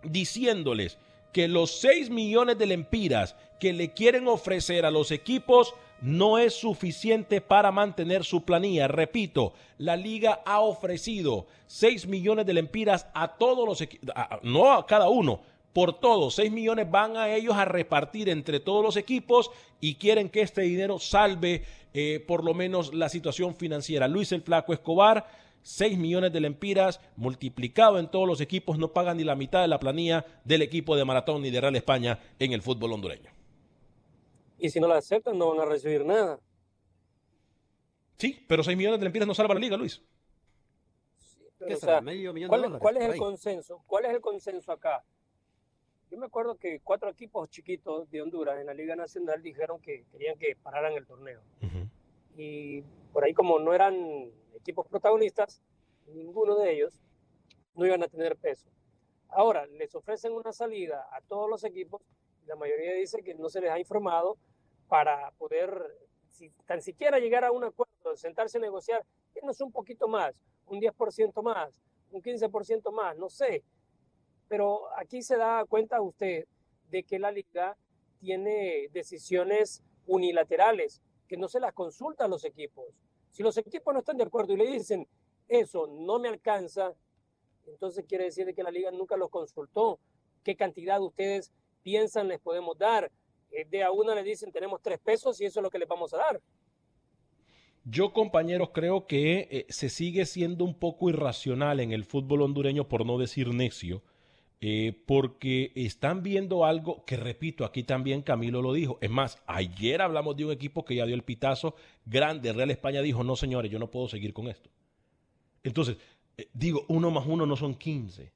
diciéndoles que los 6 millones de lempiras que le quieren ofrecer a los equipos no es suficiente para mantener su planilla. Repito, la liga ha ofrecido 6 millones de lempiras a todos los equipos, no a cada uno, por todos. 6 millones van a ellos a repartir entre todos los equipos y quieren que este dinero salve eh, por lo menos la situación financiera. Luis el Flaco Escobar, 6 millones de lempiras multiplicado en todos los equipos, no pagan ni la mitad de la planilla del equipo de Maratón ni de Real España en el fútbol hondureño. Y si no la aceptan, no van a recibir nada. Sí, pero 6 millones de lempiras no salva la liga, Luis. Pero, o sea, ¿cuál, ¿cuál, es el consenso? ¿Cuál es el consenso acá? Yo me acuerdo que cuatro equipos chiquitos de Honduras en la Liga Nacional dijeron que querían que pararan el torneo. Uh -huh. Y por ahí como no eran equipos protagonistas, ninguno de ellos no iban a tener peso. Ahora, les ofrecen una salida a todos los equipos, la mayoría dice que no se les ha informado para poder si, tan siquiera llegar a un acuerdo, sentarse a negociar, no es un poquito más, un 10% más, un 15% más, no sé. Pero aquí se da cuenta usted de que la liga tiene decisiones unilaterales, que no se las consulta a los equipos. Si los equipos no están de acuerdo y le dicen, eso no me alcanza, entonces quiere decir que la liga nunca los consultó. ¿Qué cantidad ustedes piensan les podemos dar? De a una le dicen, tenemos tres pesos y eso es lo que les vamos a dar. Yo, compañeros, creo que eh, se sigue siendo un poco irracional en el fútbol hondureño, por no decir necio, eh, porque están viendo algo que, repito, aquí también Camilo lo dijo. Es más, ayer hablamos de un equipo que ya dio el pitazo grande. Real España dijo, no, señores, yo no puedo seguir con esto. Entonces, eh, digo, uno más uno no son 15.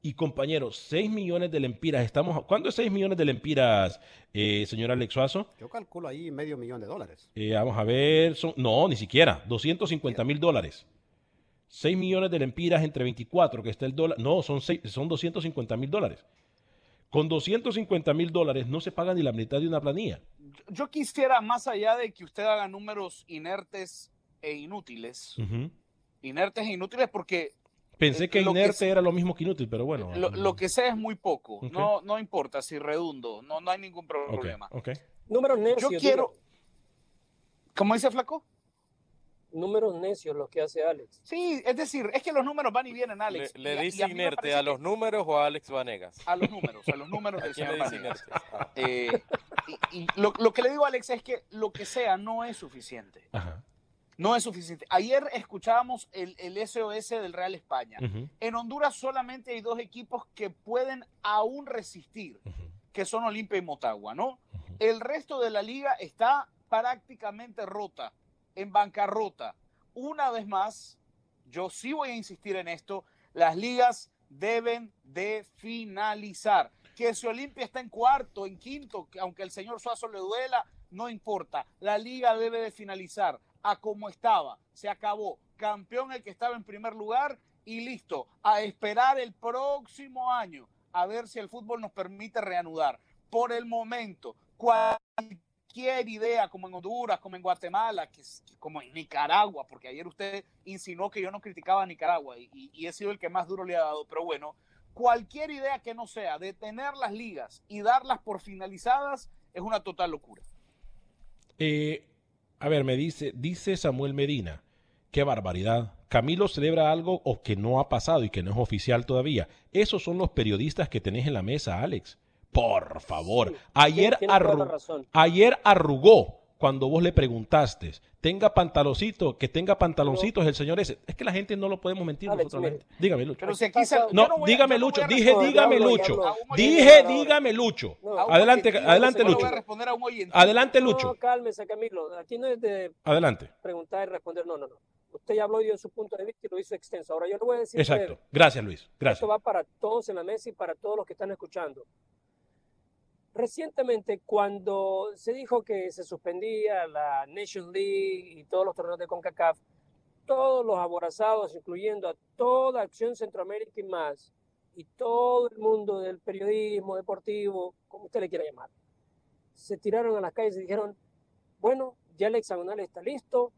Y compañeros, 6 millones de lempiras. Estamos, ¿Cuándo es 6 millones de lempiras, eh, señor Alex Suazo? Yo calculo ahí medio millón de dólares. Eh, vamos a ver, son, no, ni siquiera, 250 mil dólares. 6 millones de lempiras entre 24, que está el dólar. No, son, seis- son 250 mil dólares. Con 250 mil dólares no se paga ni la mitad de una planilla. Yo quisiera, más allá de que usted haga números inertes e inútiles, inertes e inútiles porque Pensé Eh, que inerte era lo mismo que inútil, pero bueno. lo, lo que sé es muy poco. No, no importa si redundo, no, no hay ningún problema. ok. Números necios. Yo quiero. ¿cómo dice Flaco? Números necios los que hace Alex. Sí, es decir, es que los números van y vienen, ¿Le, Alex. le y dice a inerte a que- los números o a Alex Vanegas? a los números, a los números ¿A del señor le dice Vanegas. inerte? *laughs* Ah. Eh, y y lo, lo que le digo a Alex es que lo que sea no es suficiente. Ajá. No es suficiente. Ayer escuchábamos el, el SOS del Real España. En Honduras solamente hay dos equipos que pueden aún resistir, que son Olimpia y Motagua, ¿no? El resto de la liga está prácticamente rota, en bancarrota. Una vez más, yo sí voy a insistir en esto, las ligas deben de finalizar. Que si Olimpia está en cuarto, en quinto, que aunque el señor Suazo le duela, no importa. La liga debe de finalizar a como estaba. Se acabó. Campeón el que estaba en primer lugar y listo. A esperar el próximo año a ver si el fútbol nos permite reanudar. Por el momento, cualquier idea, como en Honduras, como en Guatemala, que, como en Nicaragua, porque ayer usted insinuó que yo no criticaba a Nicaragua y, he sido el que más duro le ha dado, pero bueno, cualquier idea que no sea detener las ligas y darlas por finalizadas es una total locura. Eh, a ver, me dice, dice Samuel Medina, qué barbaridad. Camilo celebra algo o que no ha pasado y que no es oficial todavía. Esos son los periodistas que tenés en la mesa, Alex. Por favor. Sí, ayer, tiene- tiene toda la arru- razón. ayer arrugó cuando vos le preguntaste, tenga pantaloncito, que tenga pantaloncitos el señor ese. Es que la gente no lo podemos mentir Alex, nosotros. mire. Dígame, Lucho. Pero si aquí se- yo No, a- dígame, no Lucho. Dije, dígame, Lucho. Dije, dígame, Lucho. Adelante, adelante, Lucho. Adelante, No, Lucho. cálmese, Camilo. Aquí no es de Adelante. preguntar y responder. No, no, no. Usted ya habló y dio su punto de vista y lo hizo extenso. Ahora yo le voy a decir. Exacto. Gracias, Luis. Gracias. Esto va para todos en la mesa y para todos los que están escuchando. Recientemente, cuando se dijo que se suspendía la Nation League y todos los torneos de CONCACAF, todos los aborazados, incluyendo a toda Acción Centroamérica y más, y todo el mundo del periodismo deportivo, como usted le quiera llamar, se tiraron a las calles y dijeron, bueno, ya el hexagonal está listo,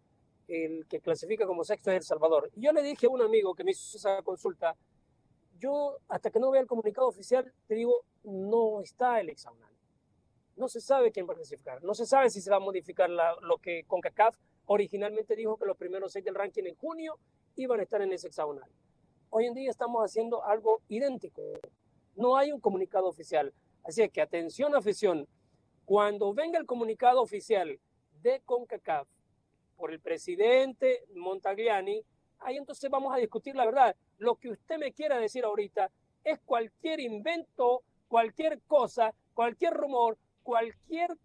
el que clasifica como sexto es El Salvador. Y yo le dije a un amigo que me hizo esa consulta, yo hasta que no vea el comunicado oficial, te digo, no está el hexagonal. No se sabe quién va a clasificar. No se sabe si se va a modificar lo que CONCACAF originalmente dijo que los primeros seis del ranking en junio iban a estar en ese hexagonal. Hoy en día estamos haciendo algo idéntico. No hay un comunicado oficial. Así es que atención afición, cuando venga el comunicado oficial de CONCACAF por el presidente Montagliani, ahí entonces vamos a discutir la verdad. Lo que usted me quiera decir ahorita es cualquier invento, cualquier cosa, cualquier rumor, cualquier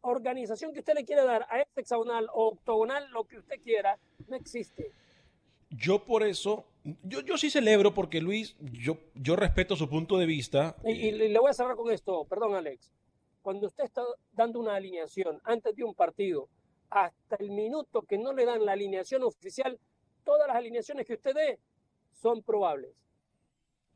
organización que usted le quiera dar a este hexagonal o octogonal, lo que usted quiera, no existe. Yo por eso, yo, yo sí celebro porque Luis, yo, yo respeto su punto de vista. Y, y le voy a cerrar con esto, perdón Alex. Cuando usted está dando una alineación antes de un partido, hasta el minuto que no le dan la alineación oficial, todas las alineaciones que usted dé son probables.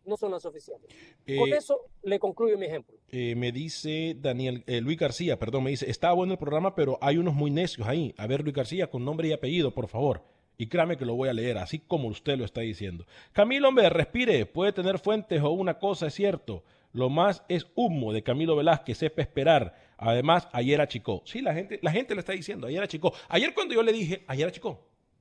No son las oficiales. Con Eh, eso le concluyo mi ejemplo. eh, me dice Daniel, eh, Luis García, perdón, me dice, está bueno el programa, pero hay unos muy necios ahí. A ver, Luis García, con nombre y apellido, por favor. Y créame que lo voy a leer, así como usted lo está diciendo. Camilo, hombre, respire, puede tener fuentes o una cosa, es cierto. Lo más es humo de Camilo Velázquez, sepa esperar. Además, ayer achicó. Sí, la gente, la gente le está diciendo, ayer achicó. Ayer cuando yo le dije, ayer achicó.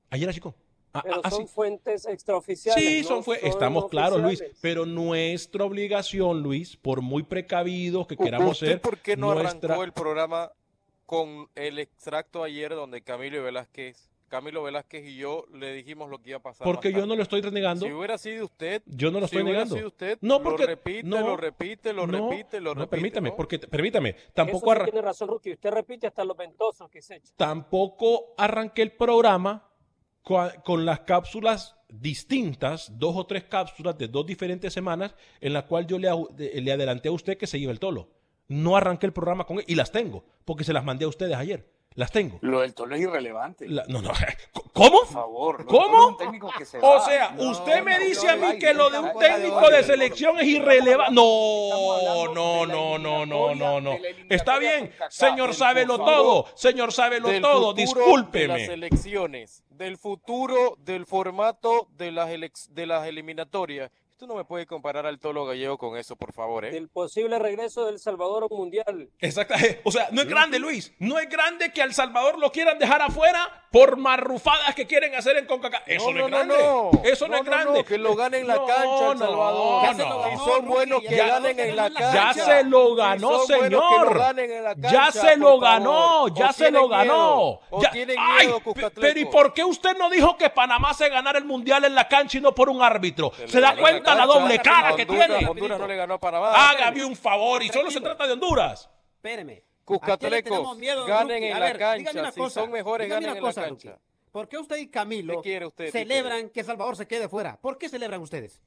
Ayer achicó. Ah, Pero ah, son así. fuentes extraoficiales. Sí, no son fue, son estamos claros, Luis, pero nuestra obligación, Luis, por muy precavidos que queramos ¿Usted ser, por qué no nuestra- arrancó el programa con el extracto ayer donde Camilo Velázquez, Camilo Velázquez y yo le dijimos lo que iba a pasar? porque yo no lo estoy renegando. Si hubiera sido usted, Yo no lo si estoy hubiera negando. sido usted, No, porque- lo repite, no, lo repite, lo no, repite, lo no, repite. permítame, ¿no? porque permítame, tampoco Eso sí arran- tiene razón, Ruki. Usted repite hasta los ventosos que se echa. tampoco arranqué el programa con las cápsulas distintas, dos o tres cápsulas de dos diferentes semanas, en la cual yo le, le adelanté a usted que se iba el tolo. No arranqué el programa con él y las tengo, porque se las mandé a ustedes ayer. Las tengo. Lo del Tolo es irrelevante. La- no, no. *laughs* ¿Cómo? Por favor. ¿Cómo? O sea, No, usted me no, dice no, a mí que lo de un técnico de selección es irrelevante. No, no, no, no, no, no, no. Está bien, señor sábelo todo, señor sábelo todo, futuro De las discúlpeme. elecciones, del futuro, del formato de las, de las eliminatorias. Tú no me puedes comparar al Tolo Gallego con eso, por favor, ¿eh? Del posible regreso del Salvador a un mundial. Exacto. O sea, no es grande, Luis. No es grande que al Salvador lo quieran dejar afuera por marrufadas que quieren hacer en CONCACAF. Eso no, es grande. Eso no, es grande. que lo ganen en la No, cancha, El Salvador. Ya se lo Si son buenos, que ya ganen en la la Ya cancha. se lo ganó, señor. ya cancha, se lo ganó, ya se lo ganó. pero ¿y por qué usted no dijo que Panamá se ganara el mundial en la cancha y no por un árbitro? Se ¿Se le da ganó la doble cara que tiene? Honduras no le ganó a Panamá. Hágame un favor, y solo se trata de Honduras. Espéreme. Cuscatlecos, ¿A quién le tenemos miedo, ganen en la cancha. Si son mejores, ganen en la cancha. ¿Por qué usted y Camilo ¿Qué quiere usted, celebran que Salvador se quede fuera? ¿Por qué celebran ustedes?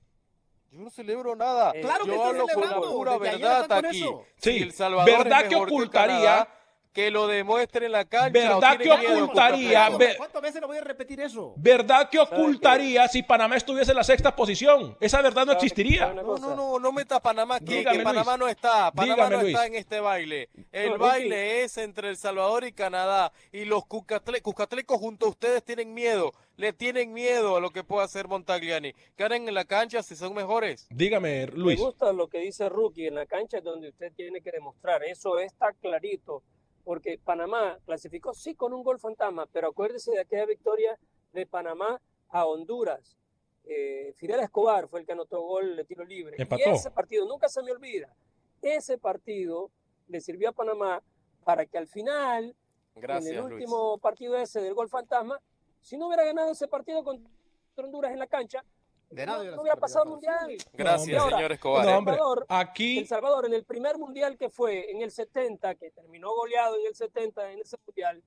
Yo no celebro nada. Claro que Yo está hablo con la pura verdad aquí. Sí, Si el Salvador ¿verdad es que ocultaría- Canadá, que lo demuestre en la cancha. ¿Verdad o que ocultaría- ¿Cuántas veces le voy a repetir eso? ¿Verdad que ocultaría si Panamá estuviese en la sexta posición? Esa verdad no ¿Sabe- existiría. No, no, no, no metas Panamá aquí, Dígame, que Panamá Luis. no está. Panamá Dígame, no Luis. está en este baile. El No, baile es entre El Salvador y Canadá. Y los Cuscatle- Cuscatlecos junto a ustedes tienen miedo. Le tienen miedo a lo que pueda hacer Montagliani. Ganen en la cancha si son mejores. Dígame, Luis. Me gusta lo que dice Rookie, en la cancha es donde usted tiene que demostrar, eso está clarito, porque Panamá clasificó sí con un gol fantasma, pero acuérdese de aquella victoria de Panamá a Honduras. Eh, Fidel Escobar fue el que anotó gol de tiro libre. Empató. Y ese partido, nunca se me olvida, ese partido le sirvió a Panamá para que al final, Gracias, en el Luis. último partido ese del gol fantasma, si no hubiera ganado ese partido contra Honduras en la cancha, De nada no, hubiera no hubiera pasado el mundial. Gracias, Ahora, señor Escobar. No, hombre, Salvador, aquí El Salvador, en el primer mundial que fue en el 70, que terminó goleado en el 70 en ese mundial,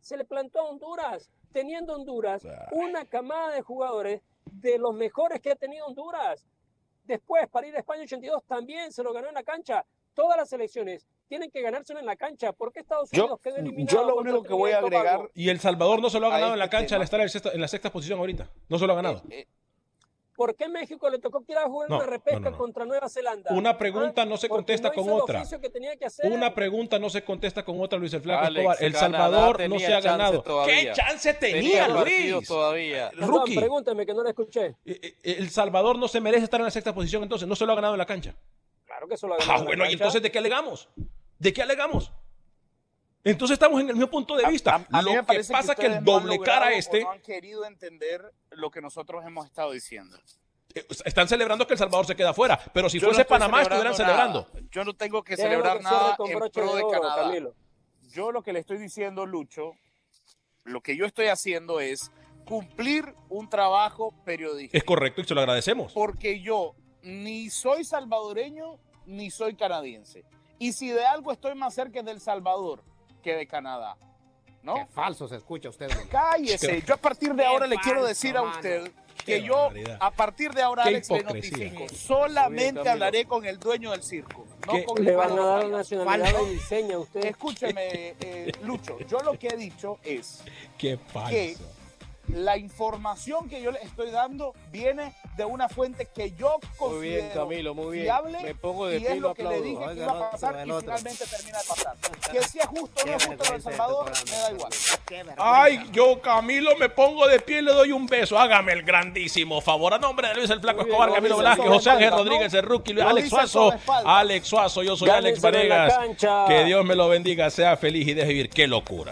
se le plantó a Honduras, teniendo Honduras una camada de jugadores de los mejores que ha tenido Honduras. Después, para ir a España 82, también se lo ganó en la cancha. Todas las selecciones tienen que ganárselo en la cancha. ¿Por qué Estados Yo- Unidos quedó eliminado? yo lo único que voy a agregar- y El Salvador no se lo ha ganado en la este cancha al estar en la sexta posición ahorita. No se lo ha ganado. Eh, eh, ¿Por qué México le tocó que ir a jugar No, una repesca no, no, no. contra Nueva Zelanda? Una pregunta ¿Ah? no se Porque contesta no con otra. oficio que tenía que hacer. Una pregunta no se contesta con otra, Luis el Flaco Alex, Escobar. El Canadá Salvador no se ha chance ganado. todavía. ¿Qué chance tenía, Luis? todavía. Perdón, Rookie. pregúntame que no la escuché. Eh, eh, El Salvador no se merece estar en la sexta posición, entonces no se lo ha ganado en la cancha. Claro que eso lo ha ganado Ah, en la bueno, ¿y cancha. entonces de qué alegamos? ¿De qué alegamos? Entonces estamos en el mismo punto de vista. a- a mí lo que pasa que, ustedes el no doble cara este no han querido entender lo que nosotros hemos estado diciendo. eh, están celebrando que El Salvador se queda fuera, pero si Yo no fuese estoy Panamá estuvieran celebrando. Yo no tengo que celebrar que nada con en pro de oro, Canadá. Camilo. Yo lo que le estoy diciendo, Lucho, lo que yo estoy haciendo es cumplir un trabajo periodístico. Es correcto y se lo agradecemos. Porque yo ni soy salvadoreño ni soy canadiense. Y si de algo estoy más cerca del Salvador que de Canadá, ¿no? Qué falso se escucha usted. hombre. Cállese. Yo a partir de Qué ahora le quiero decir a mano. usted Qué que yo barbaridad. a partir de ahora, Qué Alex, le hipocresía. notifico, solamente hablaré con el dueño del circo. No con Le el van a dar la nacionalidad de diseño a usted. Escúcheme, eh, Lucho, yo lo que he dicho es Qué falso. ¿Qué? La información que yo le estoy dando viene de una fuente que yo considero Muy bien, Camilo, muy bien. fiable Me pongo de y pie es y lo que le aplaudo. dije que iba a pasar y finalmente termina de pasar. *laughs* Que si es justo o no es justo en El Salvador, me da igual. Ay, yo Camilo me pongo de pie y le doy un beso. Hágame el grandísimo favor. A nombre de Luis el Flaco bien, Escobar, lo Camilo Velázquez, José Ángel Rodríguez, el rookie, Lo Alex Suazo. Alex Suazo, yo soy Alex Vanegas. Que Dios me lo bendiga, sea feliz y deje vivir. Qué locura.